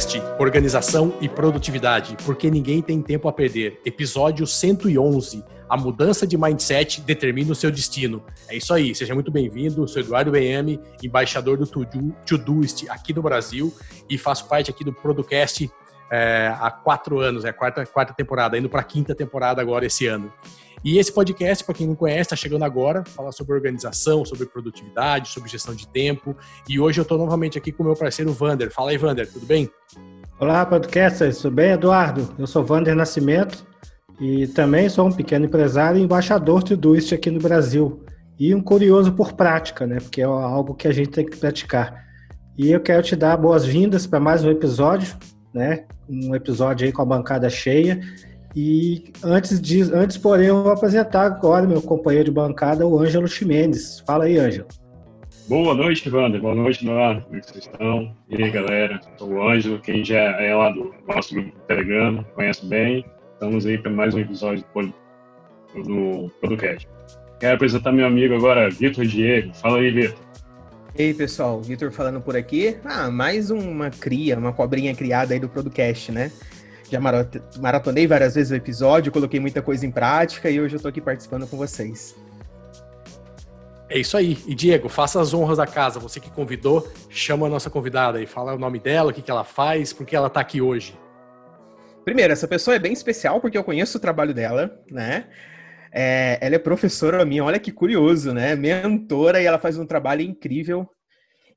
Podcast Organização e Produtividade, porque ninguém tem tempo a perder. Episódio 111. A mudança de mindset determina o seu destino. É isso aí, seja muito bem-vindo. Sou Eduardo BM, embaixador do Todoist aqui no Brasil e faço parte aqui do Producast é, há quatro anos, é a quarta, quarta temporada, indo para a quinta temporada agora esse ano. E esse podcast, para quem não conhece, está chegando agora, falar sobre organização, sobre produtividade, sobre gestão de tempo. E hoje eu estou novamente aqui com o meu parceiro Vander. Fala aí, Vander, tudo bem? Olá, podcasters, tudo bem, Eduardo? Eu sou Vander Nascimento e também sou um pequeno empresário e embaixador do Doist aqui no Brasil. E um curioso por prática, né? Porque é algo que a gente tem que praticar. E eu quero te dar boas-vindas para mais um episódio, né? Um episódio aí com a bancada cheia e antes, de, antes, porém, eu vou apresentar agora meu companheiro de bancada, o Ângelo Ximenes. Fala aí, Ângelo. Boa noite, Wander. Boa noite, Eduardo. Como é vocês estão? E aí, galera? Sou o Ângelo, quem já é lá do nosso grupo do Telegram, conhece bem. Estamos aí para mais um episódio do, do podcast. Quero apresentar meu amigo agora, Vitor Diego. Fala aí, Vitor. E aí, pessoal, Vitor falando por aqui. Ah, mais uma cria, uma cobrinha criada aí do Producast, né? Já maratonei várias vezes o episódio, coloquei muita coisa em prática e hoje eu tô aqui participando com vocês. É isso aí. E Diego, faça as honras da casa. Você que convidou, chama a nossa convidada aí. Fala o nome dela, o que, que ela faz, por que ela tá aqui hoje. Primeiro, essa pessoa é bem especial porque eu conheço o trabalho dela, né? É, ela é professora minha, olha que curioso, né? Mentora e ela faz um trabalho incrível.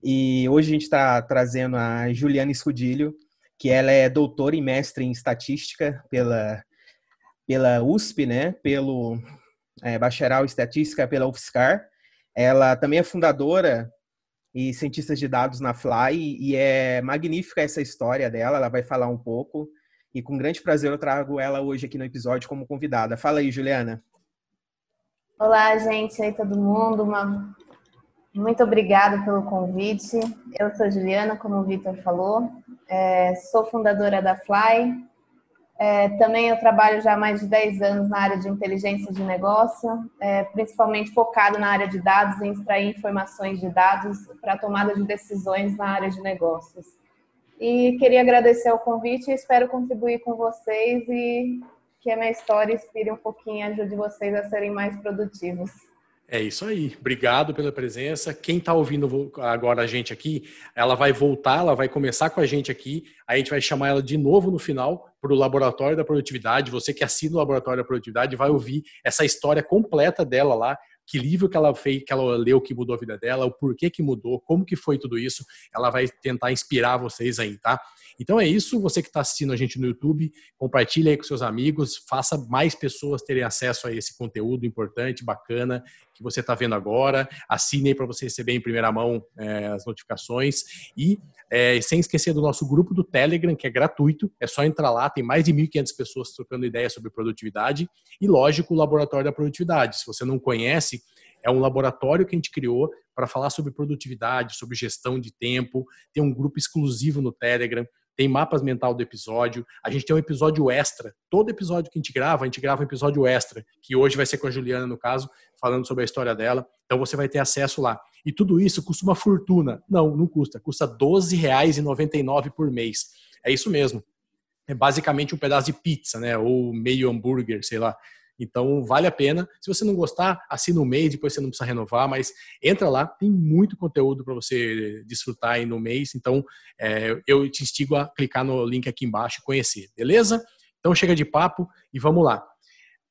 E hoje a gente está trazendo a Juliana Escudilho, que ela é doutora e mestre em estatística pela, pela USP, né? Pelo é, bacharel em estatística pela UFSCar. Ela também é fundadora e cientista de dados na Fly e é magnífica essa história dela. Ela vai falar um pouco e com grande prazer eu trago ela hoje aqui no episódio como convidada. Fala aí, Juliana. Olá, gente, aí todo mundo. Uma... Muito obrigada pelo convite. Eu sou Juliana, como o Vitor falou. É, sou fundadora da Fly. É, também eu trabalho já há mais de 10 anos na área de inteligência de negócio, é, principalmente focado na área de dados e extrair informações de dados para tomada de decisões na área de negócios. E queria agradecer o convite e espero contribuir com vocês e que a minha história inspire um pouquinho e ajude vocês a serem mais produtivos. É isso aí. Obrigado pela presença. Quem está ouvindo agora a gente aqui, ela vai voltar, ela vai começar com a gente aqui. Aí a gente vai chamar ela de novo no final para o Laboratório da Produtividade. Você que assina o Laboratório da Produtividade vai ouvir essa história completa dela lá. Que livro que ela fez, que ela leu que mudou a vida dela, o porquê que mudou, como que foi tudo isso. Ela vai tentar inspirar vocês aí, tá? Então é isso, você que está assistindo a gente no YouTube, compartilhe aí com seus amigos, faça mais pessoas terem acesso a esse conteúdo importante, bacana, que você está vendo agora. Assine aí para você receber em primeira mão é, as notificações. E é, sem esquecer do nosso grupo do Telegram, que é gratuito, é só entrar lá, tem mais de 1.500 pessoas trocando ideias sobre produtividade. E lógico, o Laboratório da Produtividade. Se você não conhece, é um laboratório que a gente criou para falar sobre produtividade, sobre gestão de tempo. Tem um grupo exclusivo no Telegram tem mapas mental do episódio, a gente tem um episódio extra. Todo episódio que a gente grava, a gente grava um episódio extra, que hoje vai ser com a Juliana, no caso, falando sobre a história dela. Então você vai ter acesso lá. E tudo isso custa uma fortuna. Não, não custa. Custa R$ 12,99 por mês. É isso mesmo. É basicamente um pedaço de pizza, né? Ou meio hambúrguer, sei lá. Então, vale a pena. Se você não gostar, assina um mês, depois você não precisa renovar, mas entra lá, tem muito conteúdo para você desfrutar aí no mês. Então, é, eu te instigo a clicar no link aqui embaixo e conhecer, beleza? Então, chega de papo e vamos lá.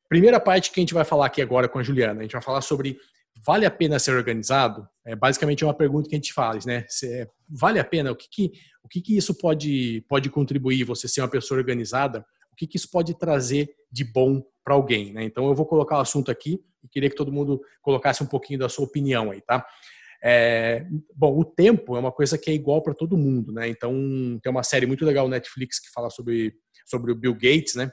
Primeira parte que a gente vai falar aqui agora com a Juliana, a gente vai falar sobre vale a pena ser organizado? É basicamente uma pergunta que a gente faz, né? Se, vale a pena? O que, que o que, que isso pode, pode contribuir você ser uma pessoa organizada? O que, que isso pode trazer de bom para alguém, né? Então eu vou colocar o assunto aqui e queria que todo mundo colocasse um pouquinho da sua opinião aí, tá? É, bom, o tempo é uma coisa que é igual para todo mundo, né? Então tem uma série muito legal no Netflix que fala sobre sobre o Bill Gates, né?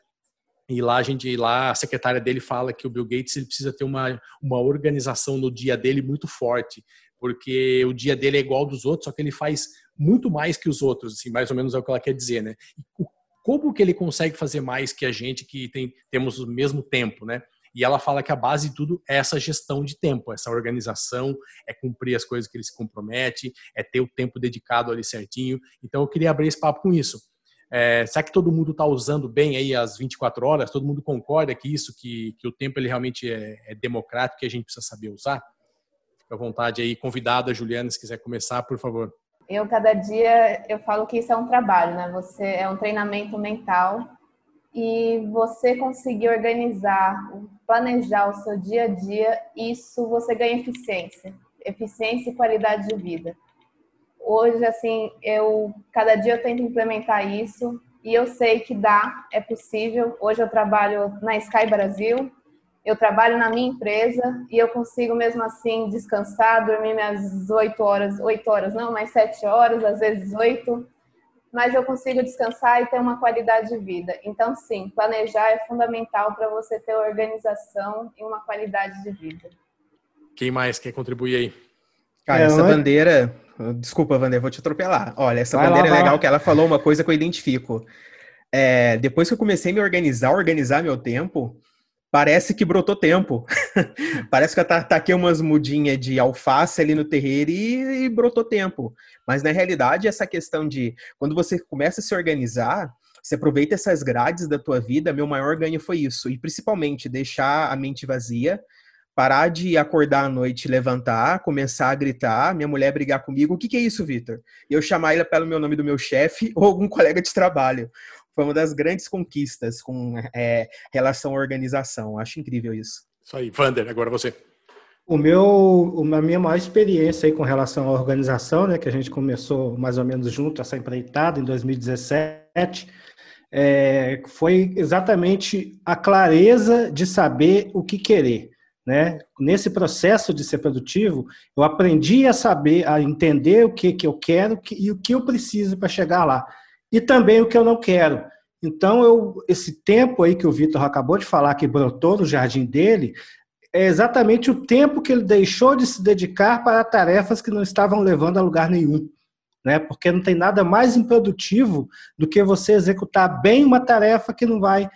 E lá a gente, lá a secretária dele fala que o Bill Gates ele precisa ter uma uma organização no dia dele muito forte, porque o dia dele é igual ao dos outros, só que ele faz muito mais que os outros, assim, mais ou menos é o que ela quer dizer, né? O como que ele consegue fazer mais que a gente que tem, temos o mesmo tempo, né? E ela fala que a base de tudo é essa gestão de tempo, essa organização, é cumprir as coisas que ele se compromete, é ter o tempo dedicado ali certinho. Então eu queria abrir esse papo com isso. É, será que todo mundo está usando bem aí as 24 horas? Todo mundo concorda que isso, que, que o tempo ele realmente é, é democrático, que a gente precisa saber usar? Fica à vontade aí, convidada, Juliana, se quiser começar, por favor. Eu, cada dia, eu falo que isso é um trabalho, né? Você é um treinamento mental e você conseguir organizar, planejar o seu dia a dia, isso você ganha eficiência, eficiência e qualidade de vida. Hoje, assim, eu cada dia eu tento implementar isso e eu sei que dá, é possível. Hoje eu trabalho na Sky Brasil, eu trabalho na minha empresa e eu consigo mesmo assim descansar, dormir minhas oito horas, oito horas não, mas sete horas, às vezes oito, mas eu consigo descansar e ter uma qualidade de vida. Então, sim, planejar é fundamental para você ter organização e uma qualidade de vida. Quem mais quer contribuir aí? Cara, é, essa bandeira. Desculpa, Vander, vou te atropelar. Olha, essa vai bandeira lá, é legal lá. que ela falou uma coisa que eu identifico. É, depois que eu comecei a me organizar, organizar meu tempo, parece que brotou tempo. parece que eu taquei umas mudinhas de alface ali no terreiro e, e, brotou tempo. Mas na realidade, essa questão de quando você começa a se organizar, você aproveita essas grades da tua vida, meu maior ganho foi isso. E principalmente deixar a mente vazia, parar de acordar à noite, levantar, começar a gritar, minha mulher brigar comigo, o que, que é isso, Vitor? E eu chamar ela pelo meu nome do meu chefe ou algum colega de trabalho foi uma das grandes conquistas com é, relação à organização. Acho incrível isso. Isso aí. Vander, agora você. O meu, a minha maior experiência aí com relação à organização, né, que a gente começou mais ou menos junto essa empreitada em 2017, é, foi exatamente a clareza de saber o que querer. Né? Nesse processo de ser produtivo, eu aprendi a saber, a entender o que, que eu quero e o que eu preciso para chegar lá e também o que eu não quero. Então, eu, esse tempo aí que o Vitor acabou de falar, que brotou no jardim dele, é exatamente o tempo que ele deixou de se dedicar para tarefas que não estavam levando a lugar nenhum. Né? Porque não tem nada mais improdutivo do que você executar bem uma tarefa que não vai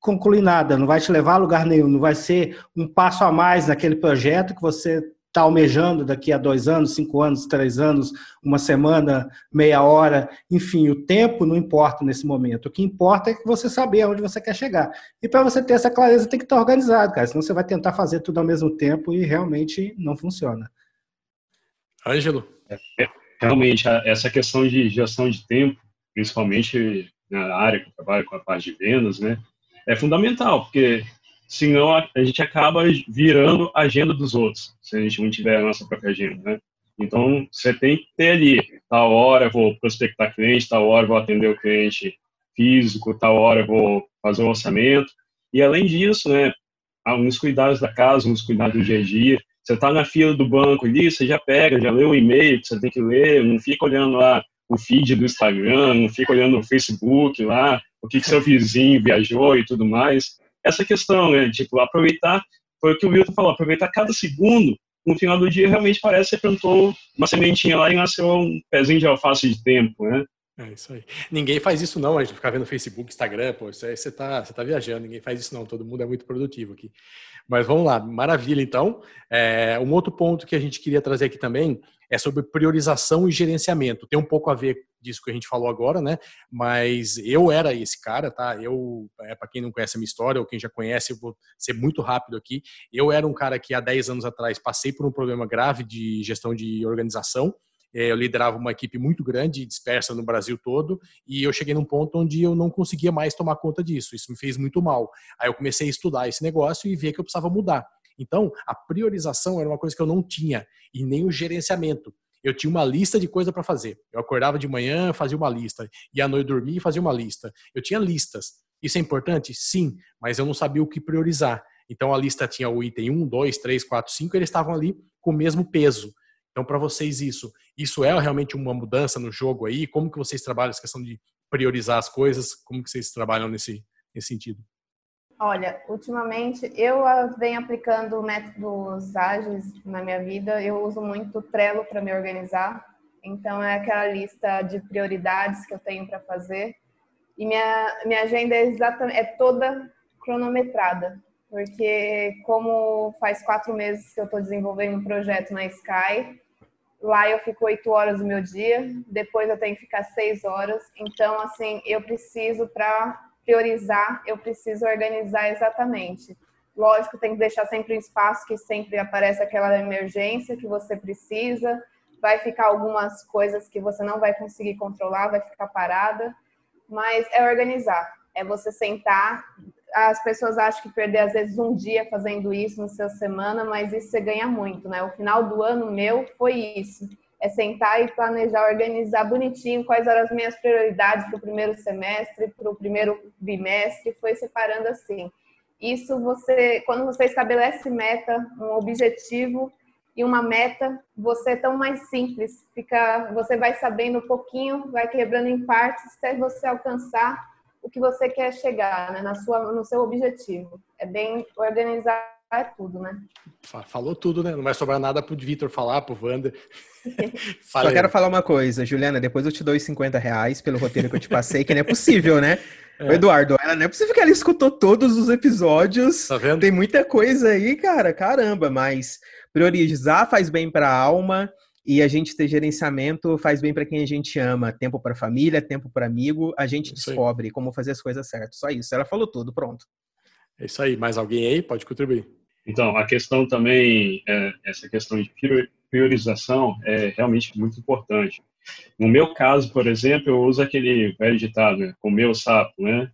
concluir nada, não vai te levar a lugar nenhum, não vai ser um passo a mais naquele projeto que você está almejando daqui a dois anos, cinco anos, três anos, uma semana, meia hora, enfim, o tempo não importa nesse momento. O que importa é que você saber aonde você quer chegar. E para você ter essa clareza, tem que estar organizado, cara. Senão você vai tentar fazer tudo ao mesmo tempo e realmente não funciona. Ângelo? É, é, realmente, essa questão de gestão de tempo, principalmente na área que eu trabalho com a parte de vendas, né, é fundamental, porque senão a, a gente acaba virando a agenda dos outros, se a gente não tiver a nossa própria agenda, né? Então, você tem que ter ali, tal hora eu vou prospectar cliente, tal hora eu vou atender o cliente físico, tal hora eu vou fazer o orçamento. E, além disso, né, alguns cuidados da casa, alguns cuidados do dia a dia. Você está na fila do banco ali, você já pega, já lê o e-mail que você tem que ler, não fica olhando lá o feed do Instagram, não fica olhando o Facebook lá, o que, que seu vizinho viajou e tudo mais essa questão, né? Tipo, aproveitar, foi o que o Wilton falou, aproveitar cada segundo. No final do dia, realmente parece que você plantou uma sementinha lá e nasceu um pezinho de alface de tempo, né? É isso aí. Ninguém faz isso não, a gente ficar vendo Facebook, Instagram, pô, isso aí você tá, você tá viajando, ninguém faz isso não, todo mundo é muito produtivo aqui. Mas vamos lá, maravilha então. É, um outro ponto que a gente queria trazer aqui também é sobre priorização e gerenciamento. Tem um pouco a ver disso que a gente falou agora, né? Mas eu era esse cara, tá? Eu, é, para quem não conhece a minha história ou quem já conhece, eu vou ser muito rápido aqui. Eu era um cara que há 10 anos atrás passei por um problema grave de gestão de organização. É, eu liderava uma equipe muito grande, dispersa no Brasil todo, e eu cheguei num ponto onde eu não conseguia mais tomar conta disso. Isso me fez muito mal. Aí eu comecei a estudar esse negócio e ver que eu precisava mudar. Então, a priorização era uma coisa que eu não tinha, e nem o gerenciamento eu tinha uma lista de coisa para fazer. Eu acordava de manhã, fazia uma lista, e à noite dormia e fazia uma lista. Eu tinha listas. Isso é importante? Sim, mas eu não sabia o que priorizar. Então a lista tinha o item 1, 2, 3, 4, 5, eles estavam ali com o mesmo peso. Então para vocês isso, isso é realmente uma mudança no jogo aí? Como que vocês trabalham essa questão de priorizar as coisas? Como que vocês trabalham nesse, nesse sentido? Olha, ultimamente eu venho aplicando métodos ágeis na minha vida. Eu uso muito Trello para me organizar. Então é aquela lista de prioridades que eu tenho para fazer. E minha, minha agenda é exatamente é toda cronometrada. porque como faz quatro meses que eu estou desenvolvendo um projeto na Sky, lá eu fico oito horas do meu dia, depois eu tenho que ficar seis horas. Então, assim, eu preciso para priorizar, eu preciso organizar exatamente. Lógico, tem que deixar sempre um espaço que sempre aparece aquela emergência que você precisa. Vai ficar algumas coisas que você não vai conseguir controlar, vai ficar parada. Mas é organizar, é você sentar. As pessoas acham que perder às vezes um dia fazendo isso na sua semana, mas isso você ganha muito, né? O final do ano meu foi isso. É sentar e planejar, organizar bonitinho quais eram as minhas prioridades para o primeiro semestre, para o primeiro bimestre, foi separando assim. Isso você, quando você estabelece meta, um objetivo e uma meta, você é tão mais simples. Fica, você vai sabendo um pouquinho, vai quebrando em partes até você alcançar o que você quer chegar, né, na sua, no seu objetivo. É bem organizar tudo, né? Falou tudo, né? Não vai sobrar nada pro Vitor falar, pro Wander. Só quero falar uma coisa, Juliana, depois eu te dou os 50 reais pelo roteiro que eu te passei, que não é possível, né? É. Eduardo, ela não é possível que ela escutou todos os episódios. Tá vendo? Tem muita coisa aí, cara, caramba, mas priorizar faz bem para a alma e a gente ter gerenciamento faz bem para quem a gente ama. Tempo para família, tempo para amigo, a gente isso descobre aí. como fazer as coisas certas. Só isso. Ela falou tudo, pronto. É isso aí. Mais alguém aí? Pode contribuir. Então, a questão também, é, essa questão de priorização é realmente muito importante. No meu caso, por exemplo, eu uso aquele velho ditado, né? Comer o sapo, né?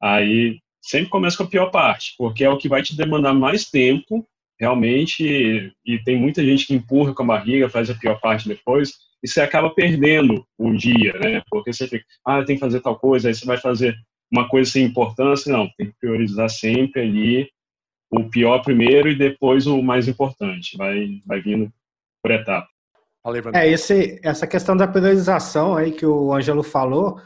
Aí sempre começa com a pior parte, porque é o que vai te demandar mais tempo, realmente, e tem muita gente que empurra com a barriga, faz a pior parte depois, e você acaba perdendo o dia, né? Porque você fica, ah, tem que fazer tal coisa, aí você vai fazer uma coisa sem importância, não, tem que priorizar sempre ali o pior primeiro e depois o mais importante, vai, vai vindo por etapa. É, esse, essa questão da priorização aí que o Ângelo falou,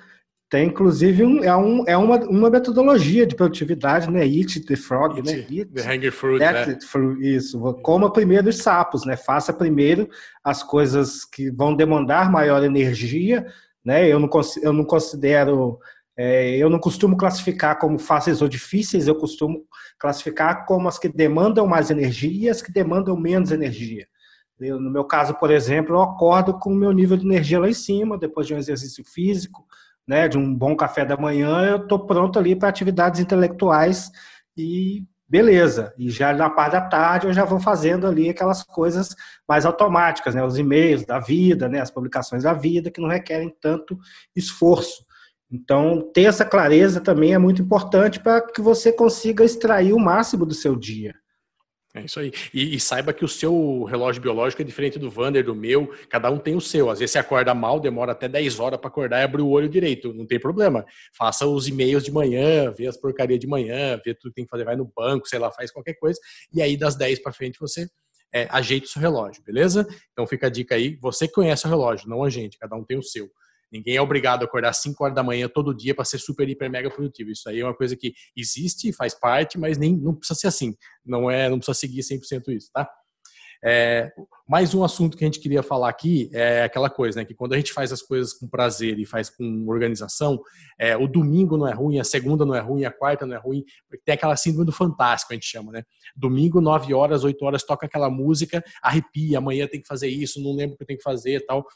tem inclusive um, é, um, é uma, uma metodologia de produtividade, né? Eat the frog, Eat, né? Eat, the hanging fruit, né? Fruit, isso. Coma primeiro os sapos, né? Faça primeiro as coisas que vão demandar maior energia, né? Eu não, eu não considero, é, eu não costumo classificar como fáceis ou difíceis, eu costumo classificar como as que demandam mais energia e as que demandam menos energia. Eu, no meu caso, por exemplo, eu acordo com o meu nível de energia lá em cima, depois de um exercício físico, né, de um bom café da manhã, eu estou pronto ali para atividades intelectuais e beleza. E já na parte da tarde eu já vou fazendo ali aquelas coisas mais automáticas, né, os e-mails da vida, né, as publicações da vida, que não requerem tanto esforço. Então, ter essa clareza também é muito importante para que você consiga extrair o máximo do seu dia. É isso aí. E, e, saiba que o seu relógio biológico é diferente do Vander, do meu. Cada um tem o seu. Às vezes você acorda mal, demora até 10 horas para acordar e abrir o olho direito. Não tem problema. Faça os e-mails de manhã, vê as porcarias de manhã, vê tudo que tem que fazer, vai no banco, sei lá, faz qualquer coisa. E aí, das 10 para frente, você é, ajeita o seu relógio, beleza? Então fica a dica aí. Você conhece o relógio, não a gente. Cada um tem o seu. Ninguém é obrigado a acordar 5 horas da manhã todo dia para ser super, hiper, mega produtivo. Isso aí é uma coisa que existe, faz parte, mas nem não precisa ser assim. Não é, não precisa seguir 100% isso, tá? É, mais um assunto que a gente queria falar aqui é aquela coisa, né? Que quando a gente faz as coisas com prazer e faz com organização, é, o domingo não é ruim, a segunda não é ruim, a quarta não é ruim, tem aquela síndrome do fantástico, a gente chama, né? Domingo, 9 horas, 8 horas, toca aquela música, arrepia, amanhã tem que fazer isso, não lembro o que tem que fazer e tal.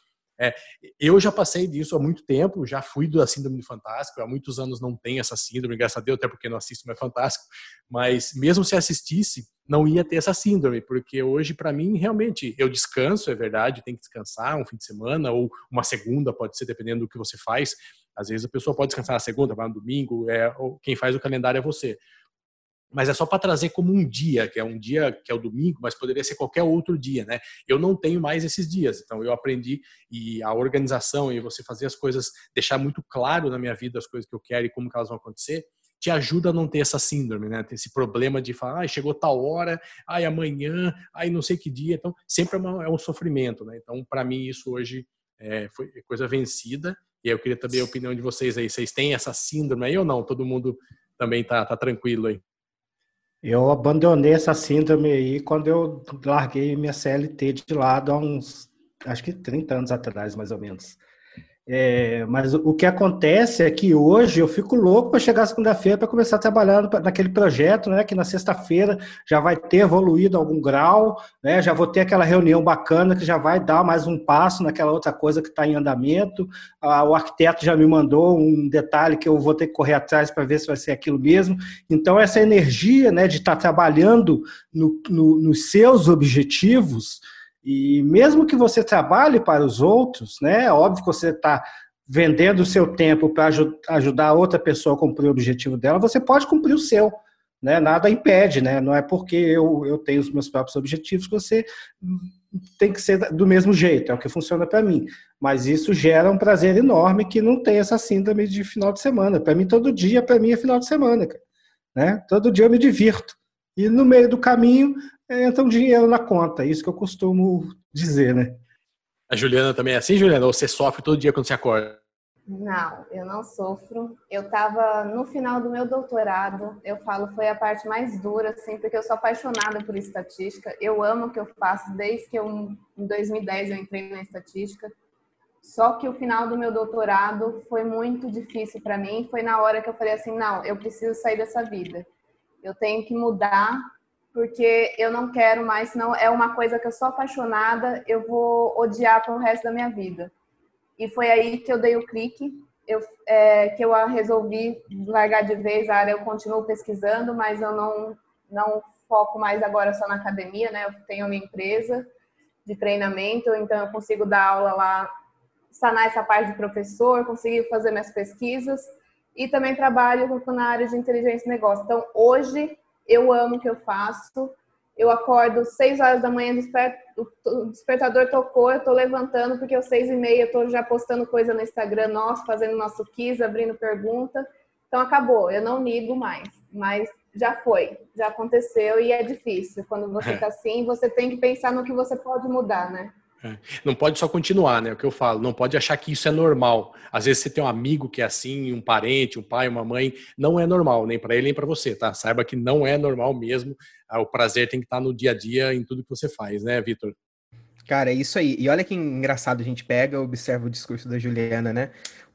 É, eu já passei disso há muito tempo, já fui da síndrome do Fantástico, há muitos anos não tenho essa síndrome, graças a Deus, até porque não assisto mais Fantástico, mas mesmo se assistisse, não ia ter essa síndrome, porque hoje, para mim, realmente, eu descanso, é verdade, tem que descansar um fim de semana, ou uma segunda, pode ser, dependendo do que você faz. Às vezes a pessoa pode descansar na segunda, vai no domingo, é, quem faz o calendário é você mas é só para trazer como um dia, que é um dia que é o domingo, mas poderia ser qualquer outro dia, né? Eu não tenho mais esses dias, então eu aprendi e a organização e você fazer as coisas, deixar muito claro na minha vida as coisas que eu quero e como que elas vão acontecer, te ajuda a não ter essa síndrome, né? Ter esse problema de falar, ah, chegou tal hora, ai amanhã, ai não sei que dia, então sempre é, uma, é um sofrimento, né? Então para mim isso hoje é, foi coisa vencida e eu queria também a opinião de vocês aí, vocês têm essa síndrome aí ou não? Todo mundo também tá, tá tranquilo aí? Eu abandonei essa síndrome aí quando eu larguei minha CLT de lado há uns, acho que 30 anos atrás, mais ou menos. É, mas o que acontece é que hoje eu fico louco para chegar segunda-feira para começar a trabalhar naquele projeto, né? Que na sexta-feira já vai ter evoluído algum grau, né? Já vou ter aquela reunião bacana que já vai dar mais um passo naquela outra coisa que está em andamento. Ah, o arquiteto já me mandou um detalhe que eu vou ter que correr atrás para ver se vai ser aquilo mesmo. Então, essa energia né, de estar tá trabalhando no, no, nos seus objetivos e mesmo que você trabalhe para os outros, né? É óbvio que você está vendendo o seu tempo para ajudar outra pessoa a cumprir o objetivo dela, você pode cumprir o seu. Né? Nada impede, né? Não é porque eu, eu tenho os meus próprios objetivos que você tem que ser do mesmo jeito, é o que funciona para mim. Mas isso gera um prazer enorme que não tem essa síndrome de final de semana. Para mim, todo dia, para mim, é final de semana, cara. Né? Todo dia eu me divirto. E no meio do caminho, entra um dinheiro na conta. É isso que eu costumo dizer, né? A Juliana também é assim, Juliana? Ou você sofre todo dia quando você acorda? Não, eu não sofro. Eu estava no final do meu doutorado. Eu falo foi a parte mais dura, assim, porque eu sou apaixonada por estatística. Eu amo o que eu faço desde que eu, em 2010 eu entrei na estatística. Só que o final do meu doutorado foi muito difícil para mim. Foi na hora que eu falei assim, não, eu preciso sair dessa vida. Eu tenho que mudar porque eu não quero mais, senão é uma coisa que eu sou apaixonada, eu vou odiar pro resto da minha vida. E foi aí que eu dei o clique, eu, é, que eu resolvi largar de vez a área, eu continuo pesquisando, mas eu não, não foco mais agora só na academia, né? Eu tenho minha empresa de treinamento, então eu consigo dar aula lá, sanar essa parte de professor, conseguir fazer minhas pesquisas e também trabalho na área de inteligência de negócio. Então, hoje eu amo o que eu faço. Eu acordo seis horas da manhã, o despertador tocou, eu tô levantando, porque às seis e meia eu tô já postando coisa no Instagram nosso, fazendo nosso quiz, abrindo pergunta. Então acabou, eu não ligo mais. Mas já foi, já aconteceu e é difícil. Quando você tá assim, você tem que pensar no que você pode mudar, né? É. Não pode só continuar, né? O que eu falo, não pode achar que isso é normal. Às vezes você tem um amigo que é assim, um parente, um pai, uma mãe, não é normal, nem para ele nem para você, tá? Saiba que não é normal mesmo. Ah, o prazer tem que estar tá no dia a dia em tudo que você faz, né, Vitor? Cara, é isso aí. E olha que engraçado, a gente pega, observa o discurso da Juliana, né?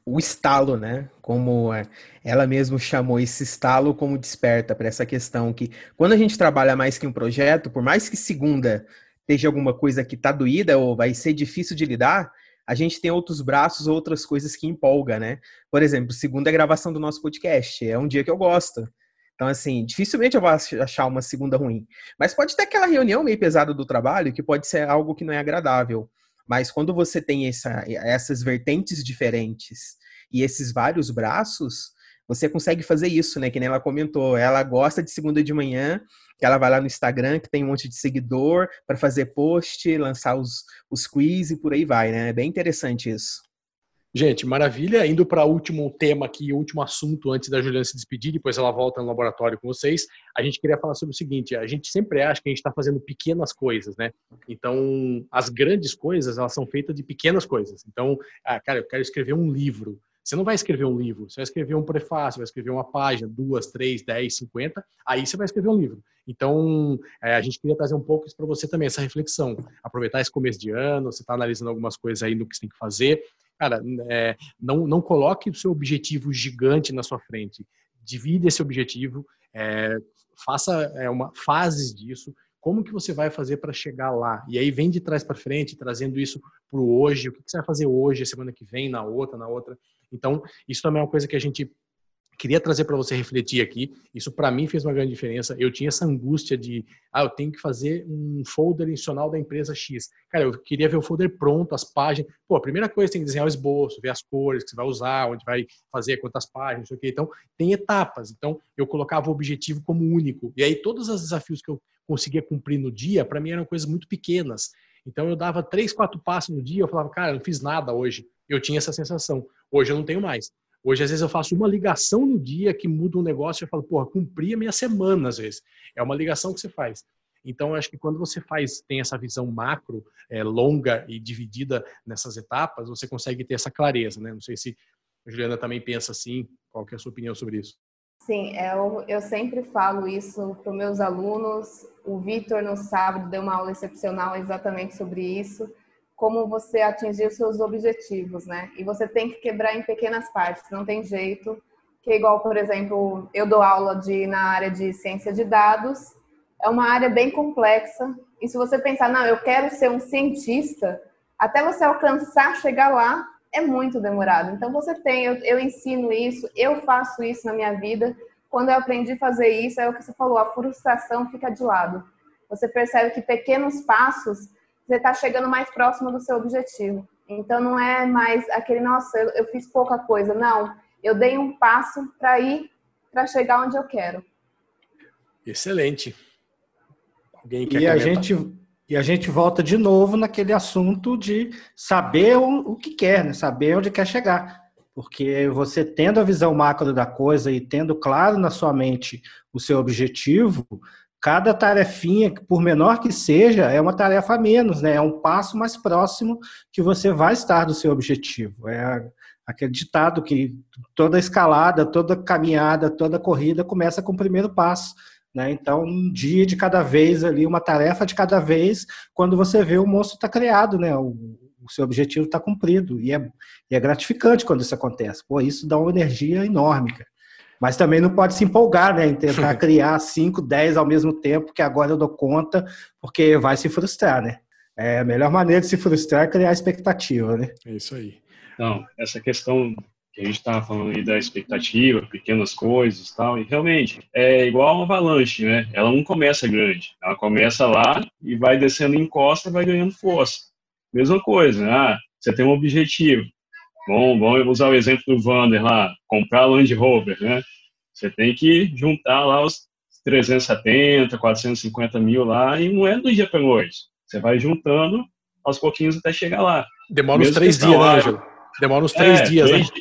O estalo, né? Como é, ela mesmo chamou esse estalo como desperta para essa questão que quando a gente trabalha mais que um projeto, por mais que segunda esteja alguma coisa que tá doída ou vai ser difícil de lidar, a gente tem outros braços, outras coisas que empolga, né? Por exemplo, segunda é gravação do nosso podcast, é um dia que eu gosto. Então, assim, dificilmente eu vou achar uma segunda ruim. Mas pode ter aquela reunião meio pesada do trabalho que pode ser algo que não é agradável. Mas quando você tem essa, essas vertentes diferentes e esses vários braços, você consegue fazer isso, né? Que nem ela comentou. Ela gosta de segunda de manhã, que ela vai lá no Instagram, que tem um monte de seguidor, para fazer post, lançar os, os quiz e por aí vai, né? É bem interessante isso. Gente, maravilha. Indo para o último tema aqui, o último assunto antes da Juliana se despedir, depois ela volta no laboratório com vocês. A gente queria falar sobre o seguinte: a gente sempre acha que a gente está fazendo pequenas coisas, né? Então, as grandes coisas, elas são feitas de pequenas coisas. Então, ah, cara, eu quero escrever um livro. Você não vai escrever um livro, você vai escrever um prefácio, vai escrever uma página, duas, três, dez, cinquenta, aí você vai escrever um livro. Então, é, a gente queria trazer um pouco isso para você também, essa reflexão. Aproveitar esse começo de ano, você está analisando algumas coisas aí no que você tem que fazer. Cara, é, não, não coloque o seu objetivo gigante na sua frente. Divide esse objetivo, é, faça é, uma, fases disso, como que você vai fazer para chegar lá? E aí vem de trás para frente, trazendo isso para o hoje, o que você vai fazer hoje, semana que vem, na outra, na outra. Então, isso também é uma coisa que a gente queria trazer para você refletir aqui. Isso para mim fez uma grande diferença. Eu tinha essa angústia de, ah, eu tenho que fazer um folder adicional da empresa X. Cara, eu queria ver o folder pronto, as páginas. Pô, a primeira coisa tem que desenhar o esboço, ver as cores que você vai usar, onde vai fazer, quantas páginas, não sei o quê. Então, tem etapas. Então, eu colocava o objetivo como único. E aí, todos os desafios que eu conseguia cumprir no dia, para mim eram coisas muito pequenas. Então, eu dava três, quatro passos no dia, eu falava, cara, eu não fiz nada hoje. Eu tinha essa sensação. Hoje eu não tenho mais. Hoje, às vezes, eu faço uma ligação no dia que muda um negócio e eu falo, porra, cumpri a minha semana, às vezes. É uma ligação que você faz. Então, eu acho que quando você faz, tem essa visão macro, é, longa e dividida nessas etapas, você consegue ter essa clareza, né? Não sei se a Juliana também pensa assim, qual que é a sua opinião sobre isso? Sim, eu, eu sempre falo isso para os meus alunos. O Vitor, no sábado, deu uma aula excepcional exatamente sobre isso como você atingir os seus objetivos, né? E você tem que quebrar em pequenas partes, não tem jeito. Que é igual, por exemplo, eu dou aula de na área de ciência de dados, é uma área bem complexa. E se você pensar, não, eu quero ser um cientista, até você alcançar chegar lá é muito demorado. Então você tem, eu, eu ensino isso, eu faço isso na minha vida. Quando eu aprendi a fazer isso, é o que você falou, a frustração fica de lado. Você percebe que pequenos passos você está chegando mais próximo do seu objetivo. Então não é mais aquele, nossa, eu, eu fiz pouca coisa. Não, eu dei um passo para ir para chegar onde eu quero. Excelente. Alguém quer e comentar? a gente e a gente volta de novo naquele assunto de saber o, o que quer, né? saber onde quer chegar. Porque você tendo a visão macro da coisa e tendo claro na sua mente o seu objetivo, cada tarefinha, por menor que seja, é uma tarefa a menos, né? É um passo mais próximo que você vai estar do seu objetivo. É aquele ditado que toda escalada, toda caminhada, toda corrida começa com o primeiro passo. Né? Então, um dia de cada vez ali, uma tarefa de cada vez, quando você vê o monstro está criado, né? O, o, seu objetivo está cumprido. E é, e é gratificante quando isso acontece. Pô, isso dá uma energia enorme, cara. Mas também não pode se empolgar, né? Em tentar criar 5, 10 ao mesmo tempo, que agora eu dou conta, porque vai se frustrar, né? É a melhor maneira de se frustrar é criar expectativa, né? É isso aí. Então, essa questão que a gente estava falando aí da expectativa, pequenas coisas tal, e realmente é igual uma avalanche, né? Ela não começa grande, ela começa lá e vai descendo em costa, vai ganhando força. Mesma coisa, né? ah, você tem um objetivo, Bom, vamos usar o exemplo do Vander lá, comprar Land Rover, né? Você tem que juntar lá os 370, 450 mil lá, e não é do dia para noite. Você vai juntando aos pouquinhos até chegar lá. Demora uns três dias, né, Ângelo? Demora uns três é, dias, três, né?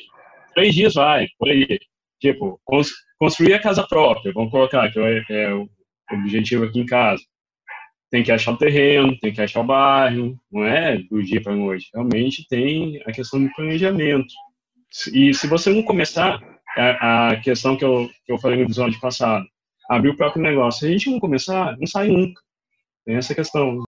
Três dias vai, por aí. Tipo, construir a casa própria, vamos colocar, que é, é o objetivo aqui em casa tem que achar o terreno, tem que achar o bairro, não é do dia para a noite. Realmente tem a questão do planejamento. E se você não começar, a, a questão que eu, que eu falei no episódio passado, abrir o próprio negócio, se a gente não começar, não sai nunca. Tem essa questão.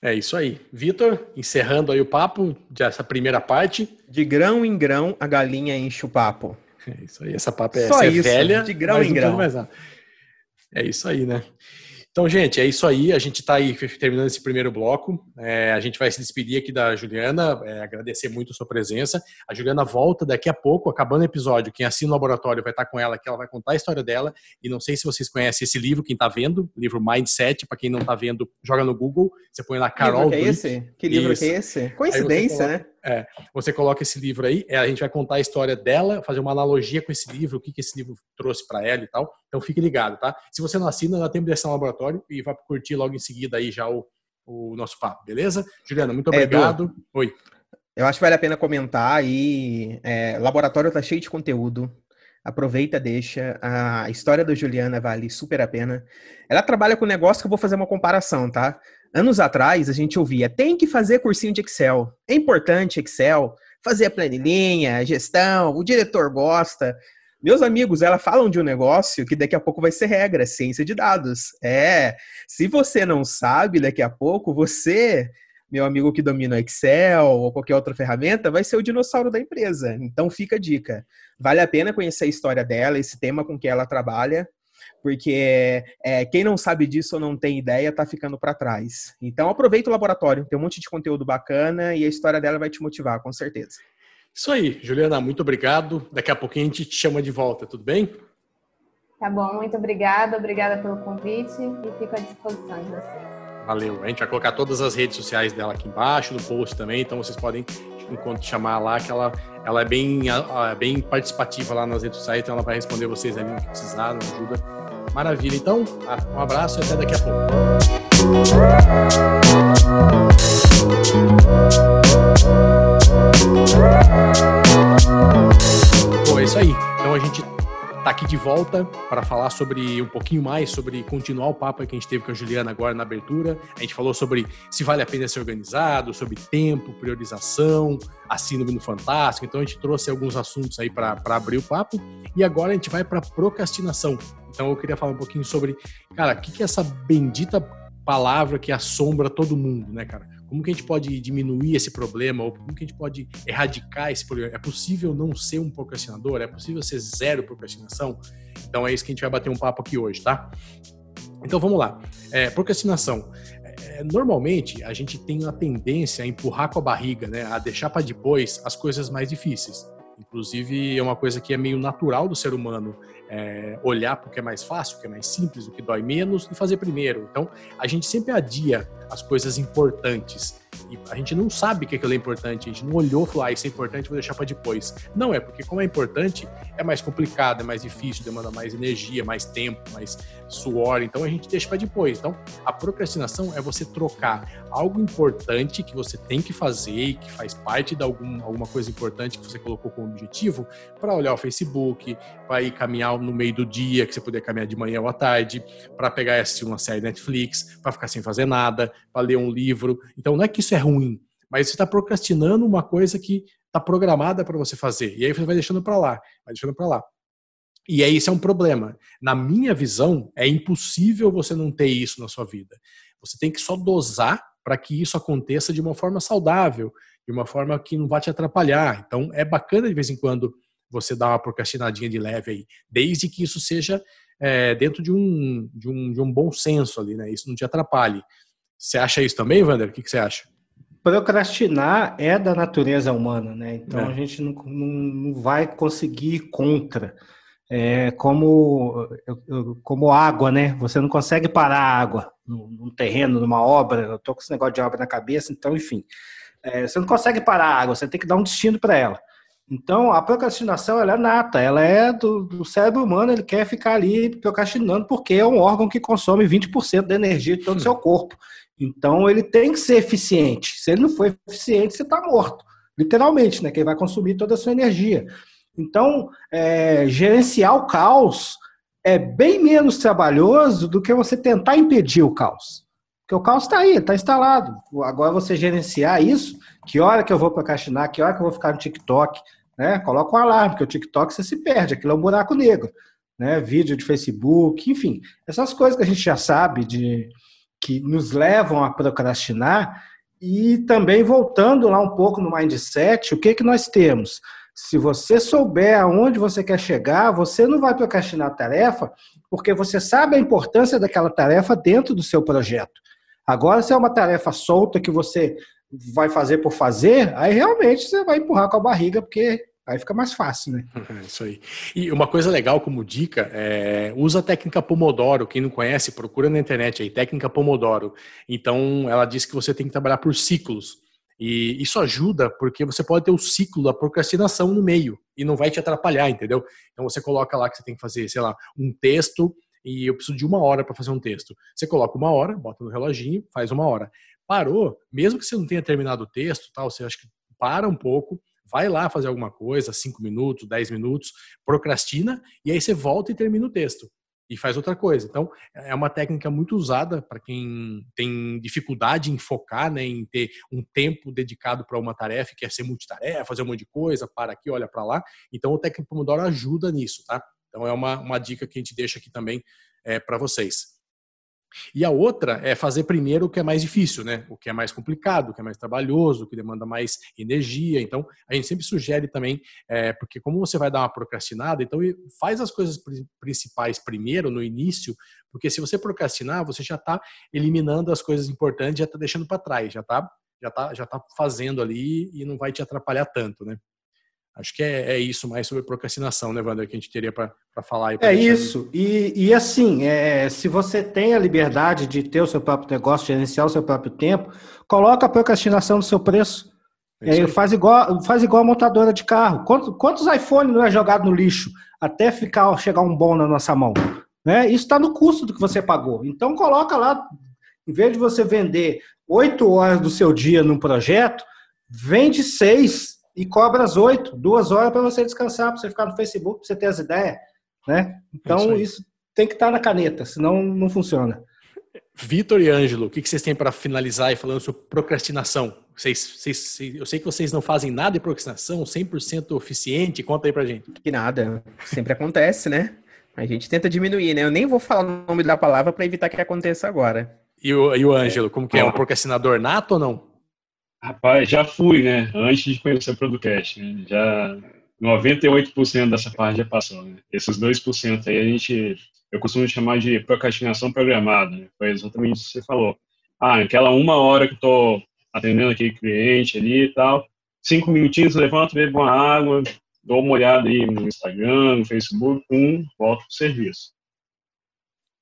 É isso aí. Vitor, encerrando aí o papo dessa primeira parte. De grão em grão, a galinha enche o papo. É isso aí. Essa papo é, Só essa é isso, é velha. De grão em grão. É isso aí, né? Então, gente, é isso aí. A gente está aí terminando esse primeiro bloco. É, a gente vai se despedir aqui da Juliana, é, agradecer muito a sua presença. A Juliana volta daqui a pouco, acabando o episódio. Quem assina o laboratório vai estar com ela, que ela vai contar a história dela. E não sei se vocês conhecem esse livro, quem está vendo, livro Mindset. Para quem não está vendo, joga no Google. Você põe lá Carol. Que livro que é esse? Que livro isso. que é esse? Coincidência, né? É, você coloca esse livro aí, é, a gente vai contar a história dela, fazer uma analogia com esse livro, o que, que esse livro trouxe para ela e tal. Então fique ligado, tá? Se você não assina, dá tempo de assinar o laboratório e vai curtir logo em seguida aí já o, o nosso papo, beleza? Juliana, muito obrigado. É, Oi. Eu acho que vale a pena comentar aí. É, laboratório tá cheio de conteúdo. Aproveita, deixa. A história da Juliana vale super a pena. Ela trabalha com negócio que eu vou fazer uma comparação, tá? Anos atrás, a gente ouvia, tem que fazer cursinho de Excel. É importante Excel, fazer a planilhinha, gestão, o diretor gosta. Meus amigos, ela falam de um negócio que daqui a pouco vai ser regra, ciência de dados. É, se você não sabe, daqui a pouco você, meu amigo que domina Excel ou qualquer outra ferramenta, vai ser o dinossauro da empresa. Então fica a dica. Vale a pena conhecer a história dela, esse tema com que ela trabalha porque é, quem não sabe disso ou não tem ideia está ficando para trás. Então aproveita o laboratório, tem um monte de conteúdo bacana e a história dela vai te motivar, com certeza. Isso aí, Juliana, muito obrigado. Daqui a pouquinho a gente te chama de volta, tudo bem? Tá bom, muito obrigada, obrigada pelo convite e fico à disposição de vocês. Valeu. A gente vai colocar todas as redes sociais dela aqui embaixo, no post também, então vocês podem, enquanto chamar lá, que ela, ela é bem, é bem participativa lá nas redes sociais, então ela vai responder vocês ali no que precisar, nos ajuda Maravilha. Então, um abraço e até daqui a pouco. Bom, é isso aí. Então a gente tá aqui de volta para falar sobre um pouquinho mais sobre continuar o papo que a gente teve com a Juliana agora na abertura. A gente falou sobre se vale a pena ser organizado, sobre tempo, priorização, a síndrome do fantástico. Então a gente trouxe alguns assuntos aí para abrir o papo. E agora a gente vai para procrastinação. Então eu queria falar um pouquinho sobre, cara, o que, que é essa bendita palavra que assombra todo mundo, né, cara? Como que a gente pode diminuir esse problema? Ou como que a gente pode erradicar esse problema? É possível não ser um procrastinador? É possível ser zero procrastinação? Então é isso que a gente vai bater um papo aqui hoje, tá? Então vamos lá. É, procrastinação. É, normalmente a gente tem a tendência a empurrar com a barriga, né? A deixar para depois as coisas mais difíceis. Inclusive, é uma coisa que é meio natural do ser humano é, olhar para o que é mais fácil, que é mais simples, o que dói menos e fazer primeiro. Então, a gente sempre adia as coisas importantes. E a gente não sabe que aquilo é importante, a gente não olhou e falou, ah, isso é importante, vou deixar para depois. Não é, porque como é importante, é mais complicado, é mais difícil, demanda mais energia, mais tempo, mais suor, então a gente deixa para depois. Então, a procrastinação é você trocar algo importante que você tem que fazer e que faz parte de algum, alguma coisa importante que você colocou como objetivo, para olhar o Facebook, para ir caminhar no meio do dia, que você puder caminhar de manhã ou à tarde, para pegar e assistir uma série Netflix, para ficar sem fazer nada, para ler um livro. Então, não é que isso é ruim, mas você está procrastinando uma coisa que está programada para você fazer. E aí você vai deixando para lá, vai deixando para lá. E aí isso é um problema. Na minha visão, é impossível você não ter isso na sua vida. Você tem que só dosar para que isso aconteça de uma forma saudável, de uma forma que não vai te atrapalhar. Então é bacana de vez em quando você dar uma procrastinadinha de leve aí, desde que isso seja é, dentro de um, de, um, de um bom senso ali, né? Isso não te atrapalhe. Você acha isso também, Wander? O que, que você acha? Procrastinar é da natureza humana, né? Então é. a gente não, não, não, vai conseguir ir contra. É como, como água, né? Você não consegue parar a água num terreno, numa obra. Eu tô com esse negócio de obra na cabeça, então, enfim. É, você não consegue parar a água, você tem que dar um destino para ela. Então, a procrastinação ela é nata, ela é do, do, cérebro humano, ele quer ficar ali procrastinando porque é um órgão que consome 20% da energia de todo o seu corpo. Então, ele tem que ser eficiente. Se ele não for eficiente, você está morto, literalmente, né? Que ele vai consumir toda a sua energia. Então, é, gerenciar o caos é bem menos trabalhoso do que você tentar impedir o caos. Porque o caos está aí, está instalado. Agora, você gerenciar isso, que hora que eu vou procrastinar, que hora que eu vou ficar no TikTok, né? Coloca um alarme, porque o TikTok você se perde, aquilo é um buraco negro. Né? Vídeo de Facebook, enfim. Essas coisas que a gente já sabe, de que nos levam a procrastinar. E também voltando lá um pouco no mindset, o que, que nós temos? Se você souber aonde você quer chegar, você não vai procrastinar a tarefa, porque você sabe a importância daquela tarefa dentro do seu projeto. Agora, se é uma tarefa solta que você vai fazer por fazer, aí realmente você vai empurrar com a barriga, porque aí fica mais fácil, né? É isso aí. E uma coisa legal como dica, é, usa a técnica Pomodoro. Quem não conhece, procura na internet aí, técnica Pomodoro. Então, ela diz que você tem que trabalhar por ciclos. E isso ajuda porque você pode ter o ciclo da procrastinação no meio e não vai te atrapalhar, entendeu? Então você coloca lá que você tem que fazer, sei lá, um texto e eu preciso de uma hora para fazer um texto. Você coloca uma hora, bota no reloginho, faz uma hora. Parou, mesmo que você não tenha terminado o texto, tal, você acha que para um pouco, vai lá fazer alguma coisa, cinco minutos, dez minutos, procrastina e aí você volta e termina o texto e faz outra coisa. Então, é uma técnica muito usada para quem tem dificuldade em focar, né, em ter um tempo dedicado para uma tarefa, quer ser multitarefa, fazer um monte de coisa, para aqui, olha para lá. Então, o técnico Pomodoro ajuda nisso, tá? Então, é uma, uma dica que a gente deixa aqui também é, para vocês. E a outra é fazer primeiro o que é mais difícil, né? O que é mais complicado, o que é mais trabalhoso, o que demanda mais energia. Então, a gente sempre sugere também, é, porque como você vai dar uma procrastinada, então faz as coisas principais primeiro, no início, porque se você procrastinar, você já está eliminando as coisas importantes, já está deixando para trás, já está já tá, já tá fazendo ali e não vai te atrapalhar tanto, né? Acho que é, é, isso mais sobre procrastinação, né, Wander, que a gente teria para falar. Aí é isso. E, e assim, é, se você tem a liberdade de ter o seu próprio negócio, gerenciar o seu próprio tempo, coloca a procrastinação no seu preço. É, é faz, igual, faz igual a montadora de carro. Quantos, quantos iPhones não é jogado no lixo até ficar chegar um bom na nossa mão? Né? Isso está no custo do que você pagou. Então coloca lá, em vez de você vender oito horas do seu dia num projeto, vende seis e cobra as oito, duas horas para você descansar, para você ficar no Facebook, para você ter as ideias, né? Então é isso, isso, tem que estar tá na caneta, senão não funciona. Vitor e Ângelo, o que vocês têm para finalizar e falando sobre procrastinação? Vocês, vocês, eu sei que vocês não fazem nada de procrastinação, 100% eficiente, conta aí pra gente. Que nada, sempre acontece, né? A gente tenta diminuir, né? Eu nem vou falar o nome da palavra para evitar que aconteça agora. E o, e o Ângelo, como que é? Um procrastinador nato ou não? Rapaz, já fui, né? Antes de conhecer o Producast. Né? Já 98% dessa parte já passou, né? Esses 2% aí a gente, eu costumo chamar de procrastinação programada, né? Foi exatamente isso que você falou. Ah, aquela uma hora que eu tô atendendo aquele cliente ali e tal, cinco minutinhos, levanto, bebo uma água, dou uma olhada aí no Instagram, no Facebook, um, volto pro serviço.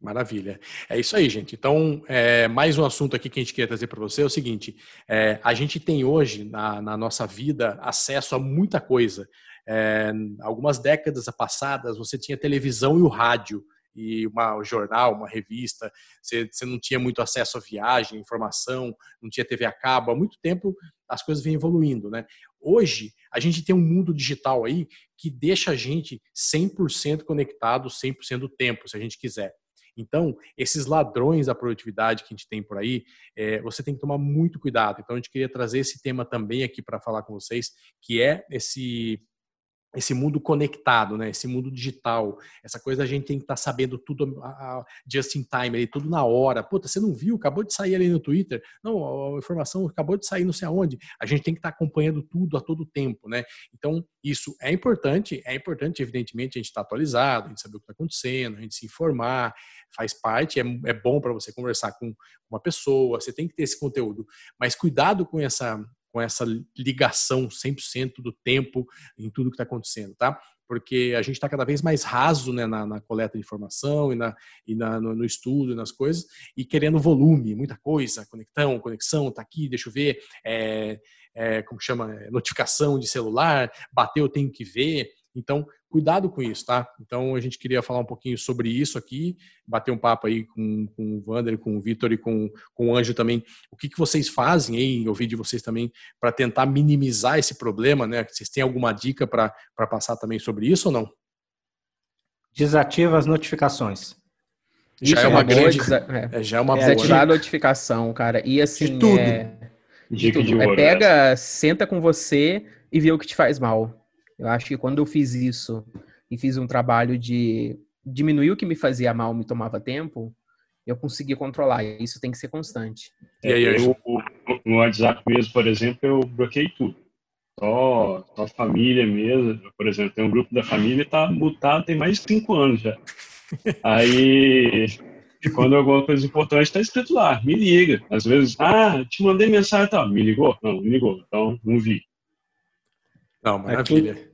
Maravilha. É isso aí, gente. Então, é, mais um assunto aqui que a gente queria trazer para você é o seguinte: é, a gente tem hoje na, na, nossa vida acesso a muita coisa. É, algumas décadas passadas, você tinha televisão e o rádio e uma, um jornal, uma revista, você, você, não tinha muito acesso a viagem, informação, não tinha TV a cabo. Há muito tempo as coisas vêm evoluindo, né? Hoje, a gente tem um mundo digital aí que deixa a gente 100% conectado 100% do tempo, se a gente quiser. Então, esses ladrões da produtividade que a gente tem por aí, é, você tem que tomar muito cuidado. Então, a gente queria trazer esse tema também aqui para falar com vocês, que é esse esse mundo conectado, né? Esse mundo digital, essa coisa a gente tem que estar tá sabendo tudo just in time, ali, tudo na hora. Puta, você não viu? Acabou de sair ali no Twitter. Não, a informação acabou de sair não sei aonde. A gente tem que estar tá acompanhando tudo a todo tempo, né? Então, isso é importante, é importante, evidentemente, a gente estar tá atualizado, a gente saber o que está acontecendo, a gente se informar, faz parte, é, é bom para você conversar com uma pessoa, você tem que ter esse conteúdo. Mas cuidado com essa com essa ligação 100% do tempo em tudo que está acontecendo, tá? Porque a gente está cada vez mais raso né, na, na, coleta de informação e, na, e na, no, no, estudo, nas coisas, e querendo volume, muita coisa, conexão, conexão, tá aqui, deixa eu ver, é, é, como chama, é, notificação de celular, bateu, eu tenho que ver. Então, cuidado com isso, tá? Então, a gente queria falar um pouquinho sobre isso aqui, bater um papo aí com, com o Wander, com o Vitor e com, com o Anjo também. O que, que vocês fazem aí, ouvir de vocês também, para tentar minimizar esse problema, né? Vocês têm alguma dica para passar também sobre isso ou não? Desativa as notificações. Já é, é uma grande. É. é. já é uma é, Desativar a notificação, cara. E assim. De tudo. É, de tudo. é, pega, senta com você e vê o que te faz mal. Eu acho que quando eu fiz isso e fiz um trabalho de diminuir o que me fazia mal, me tomava tempo, eu consegui controlar. Isso tem que ser constante. E aí, eu, no WhatsApp mesmo, por exemplo, eu bloqueei tudo. Só, só família mesmo. Por exemplo, tem um grupo da família que tá mutado tem mais de cinco anos já. Aí, quando alguma coisa importante está escrito lá, me liga. Às vezes, ah, te mandei mensagem tal. Me ligou? Não, me ligou. Então, não vi. Não, maravilha. Aqui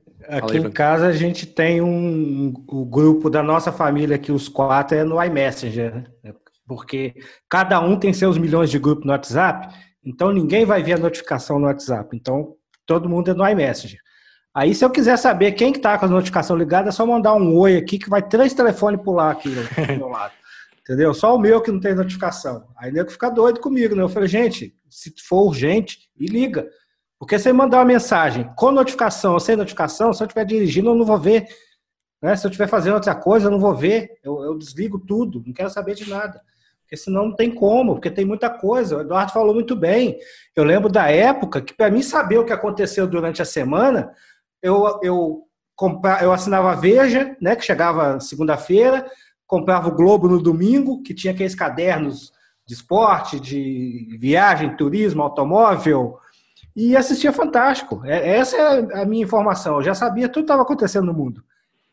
em casa a gente tem um, o grupo da nossa família que os quatro é no iMessenger, né? porque cada um tem seus milhões de grupos no WhatsApp, então ninguém vai ver a notificação no WhatsApp. Então todo mundo é no iMessenger. Aí se eu quiser saber quem que tá com a notificação ligada, é só mandar um oi aqui que vai três telefones pular aqui do meu lado. Entendeu? Só o meu que não tem notificação. Aí nego fica doido comigo, né? Eu falei, gente, se for urgente, me liga. Porque se eu mandar uma mensagem com notificação ou sem notificação, se eu estiver dirigindo, eu não vou ver. Né? Se eu estiver fazendo outra coisa, eu não vou ver. Eu, eu, desligo tudo, não quero saber de nada. Porque senão não tem como, porque tem muita coisa. O Eduardo falou muito bem. Eu lembro da época que, para mim saber o que aconteceu durante a semana, eu, eu, compra, eu assinava a Veja, né, que chegava segunda-feira, comprava o Globo no domingo, que tinha aqueles cadernos de esporte, de viagem, turismo, automóvel, e assistia Fantástico. É, essa é a minha informação. Eu já sabia tudo que estava acontecendo no mundo.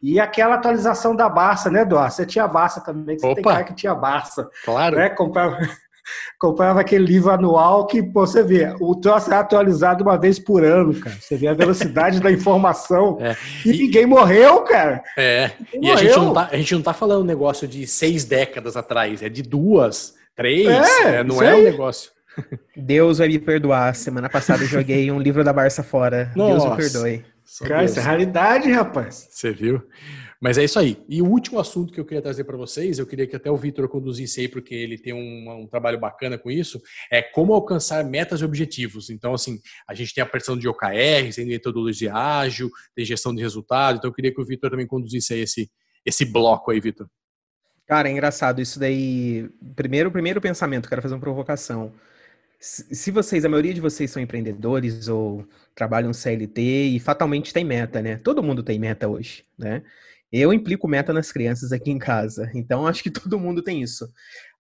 E aquela atualização da Barça, né, Eduardo? Você tinha Barça também, que você tem cara que tinha Barça. Claro. Né? Comprava, comprava aquele livro anual que, pô, você vê, o troço é atualizado uma vez por ano, cara. Você vê a velocidade da informação. É. E, e, ninguém morreu, cara. É. Ninguém e a gente, não tá, a gente não tá falando um negócio de seis décadas atrás, é de duas, três. É, é não é um negócio. Deus vai me perdoar. Semana passada eu joguei um livro da Barça fora. Nossa. Deus me perdoe. Cara, isso é raridade, rapaz. Você viu? Mas é isso aí. E o último assunto que eu queria trazer para vocês, eu queria que até o Vitor conduzisse aí, porque ele tem um, um, trabalho bacana com isso, é como alcançar metas e objetivos. Então, assim, a gente tem a pressão de OKR, tem metodologia ágil, tem gestão de resultado. Então, eu queria que o Vitor também conduzisse aí esse, esse bloco aí, Vitor. Cara, é engraçado isso daí. Primeiro, primeiro pensamento, quero fazer uma provocação se vocês, a maioria de vocês são empreendedores ou trabalham CLT e fatalmente tem meta, né? Todo mundo tem meta hoje, né? Eu implico meta nas crianças aqui em casa, então acho que todo mundo tem isso.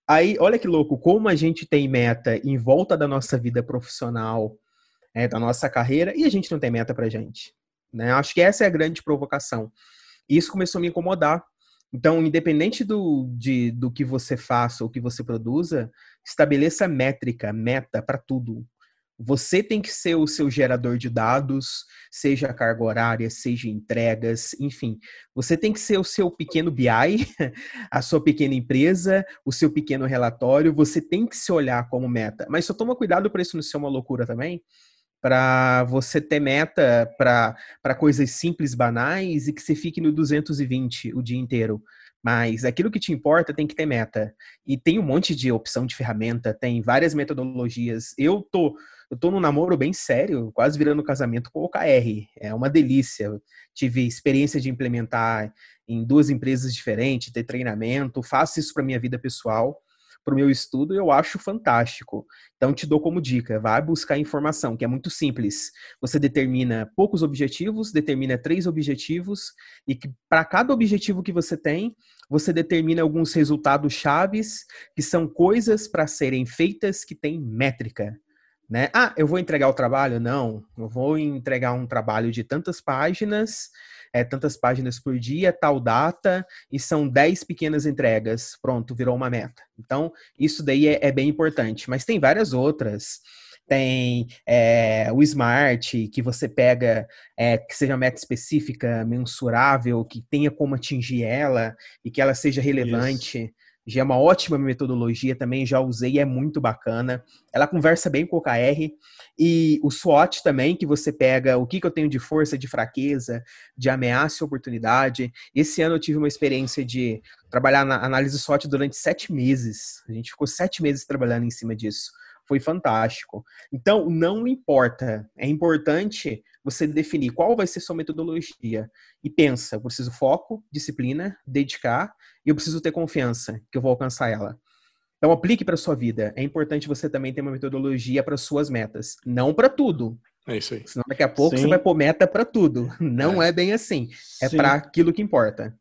Aí, olha que louco, como a gente tem meta em volta da nossa vida profissional é, da nossa carreira e a gente não tem meta pra gente. Né? Acho que essa é a grande provocação. Isso começou a me incomodar. Então, independente do, de, do que você faça ou que você produza, estabeleça métrica, meta para tudo. Você tem que ser o seu gerador de dados, seja carga horária, seja entregas, enfim. Você tem que ser o seu pequeno BI, a sua pequena empresa, o seu pequeno relatório. Você tem que se olhar como meta. Mas só toma cuidado para isso não ser uma loucura também, para você ter meta para coisas simples, banais e que você fique no 220 o dia inteiro. Mas aquilo que te importa tem que ter meta. E tem um monte de opção de ferramenta, tem várias metodologias. Eu tô, eu tô num namoro bem sério, quase virando casamento com o OKR. É uma delícia. tive experiência de implementar em duas empresas diferentes, ter treinamento, faço isso para minha vida pessoal para o meu estudo, eu acho fantástico. Então, te dou como dica: vai buscar informação, que é muito simples. Você determina poucos objetivos, determina três objetivos, e que para cada objetivo que você tem, você determina alguns resultados chaves, que são coisas para serem feitas que têm métrica. Né? Ah, eu vou entregar o trabalho? Não, eu vou entregar um trabalho de tantas páginas é, tantas páginas por dia, tal data, e são 10 pequenas entregas. Pronto, virou uma meta. Então, isso daí é, é bem importante. Mas tem várias outras tem é, o Smart, que você pega, é, que seja meta específica, mensurável, que tenha como atingir ela e que ela seja relevante. Isso já é uma ótima metodologia também, já usei é muito bacana. Ela conversa bem com o OKR e o SWOT também, que você pega o que, que eu tenho de força, de fraqueza, de ameaça e oportunidade. Esse ano eu tive uma experiência de trabalhar na análise SWOT durante sete meses. A gente ficou sete meses trabalhando em cima disso. Foi fantástico. Então, não importa. É importante você definir qual vai ser sua metodologia e pensa, eu preciso foco, disciplina, dedicar e eu preciso ter confiança que eu vou alcançar ela. Então aplique para sua vida. É importante você também ter uma metodologia para suas metas, não para tudo. É isso aí. Senão daqui a pouco Sim. você vai pôr meta para tudo. Não é. é. bem assim. É para aquilo que importa.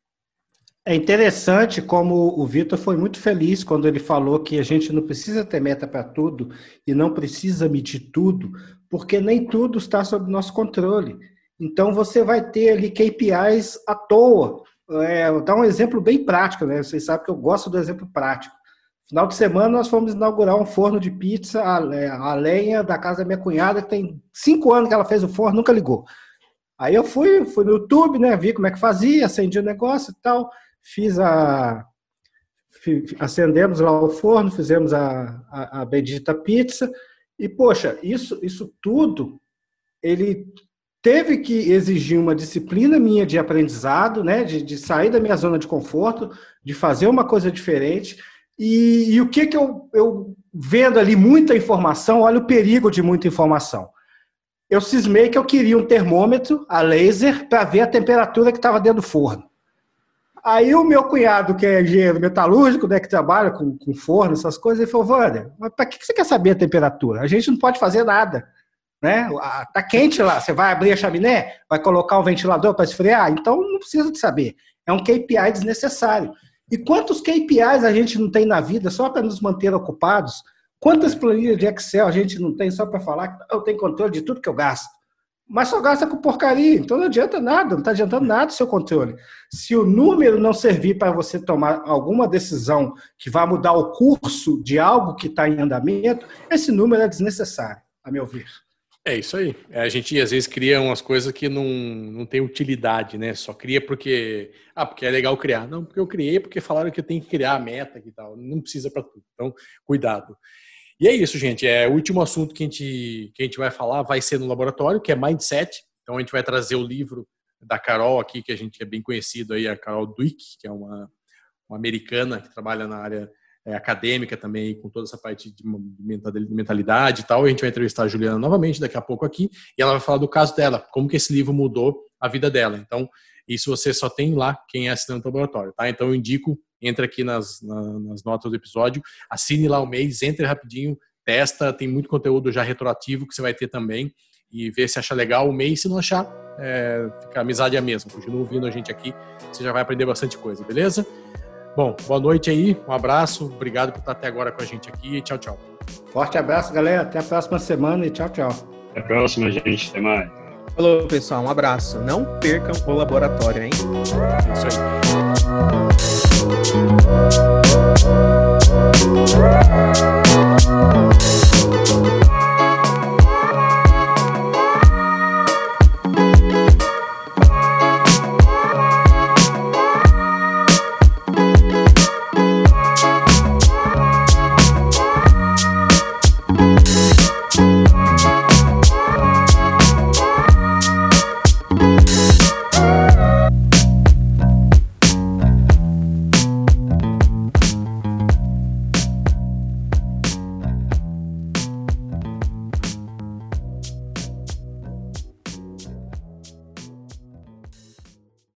É interessante como o Vitor foi muito feliz quando ele falou que a gente não precisa ter meta para tudo e não precisa medir tudo, porque nem tudo está sob nosso controle. Então você vai ter ali KPIs à toa. É, dar um exemplo bem prático, né? Vocês sabem que eu gosto do exemplo prático. Final de semana nós fomos inaugurar um forno de pizza a, lenha da casa da minha cunhada, que tem cinco anos que ela fez o forno, nunca ligou. Aí eu fui, fui no YouTube, né? Vi como é que fazia, acendi o negócio e tal, fiz a. Acendemos lá o forno, fizemos a, a, a bendita pizza e, poxa, isso, isso tudo, ele teve que exigir uma disciplina minha de aprendizado, né, de, de sair da minha zona de conforto, de fazer uma coisa diferente. E, e o que, que eu, eu vendo ali muita informação, olha o perigo de muita informação. Eu cismei que eu queria um termômetro a laser para ver a temperatura que estava dentro do forno. Aí o meu cunhado, que é engenheiro metalúrgico, né, que trabalha com, com forno, essas coisas, ele falou, Wander, mas para que você quer saber a temperatura? A gente não pode fazer nada. Né? Tá quente lá, você vai abrir a chaminé, vai colocar um ventilador para esfriar, então não precisa de saber. É um KPI desnecessário. E quantos KPIs a gente não tem na vida só para nos manter ocupados? Quantas planilhas de Excel a gente não tem só para falar que eu tenho controle de tudo que eu gasto? Mas só gasta com porcaria, então não adianta nada, não está adiantando nada o seu controle. Se o número não servir para você tomar alguma decisão que vá mudar o curso de algo que está em andamento, esse número é desnecessário, a meu ver. É isso aí. É, a gente às vezes cria umas coisas que não, não tem utilidade, né? Só cria porque. Ah, porque é legal criar. Não, porque eu criei porque falaram que eu tenho que criar a meta e tal. Não precisa para tudo. Então, cuidado. E é isso, gente. É o último assunto que a gente, que a gente vai falar vai ser no laboratório, que é mindset. Então a gente vai trazer o livro da Carol aqui, que a gente é bem conhecido aí, a Carol Duick, que é uma, uma americana que trabalha na área é, acadêmica também, com toda essa parte de mentalidade e tal. A gente vai entrevistar a Juliana novamente daqui a pouco aqui, e ela vai falar do caso dela, como que esse livro mudou a vida dela. Então, isso você só tem lá quem é assinante do laboratório, tá? Então eu indico entra aqui nas, nas notas do episódio, assine lá o mês, entre rapidinho, testa, tem muito conteúdo já retroativo que você vai ter também e vê se acha legal o mês. Se não achar, é, fica a amizade é a mesma. Continua ouvindo a gente aqui, você já vai aprender bastante coisa, beleza? Bom, boa noite aí, um abraço, obrigado por estar até agora com a gente aqui e tchau, tchau. Forte abraço, galera. Até a próxima semana e tchau, tchau. Até a próxima, gente. Até mais. Falou, pessoal. Um abraço. Não percam o laboratório, hein? Isso aí.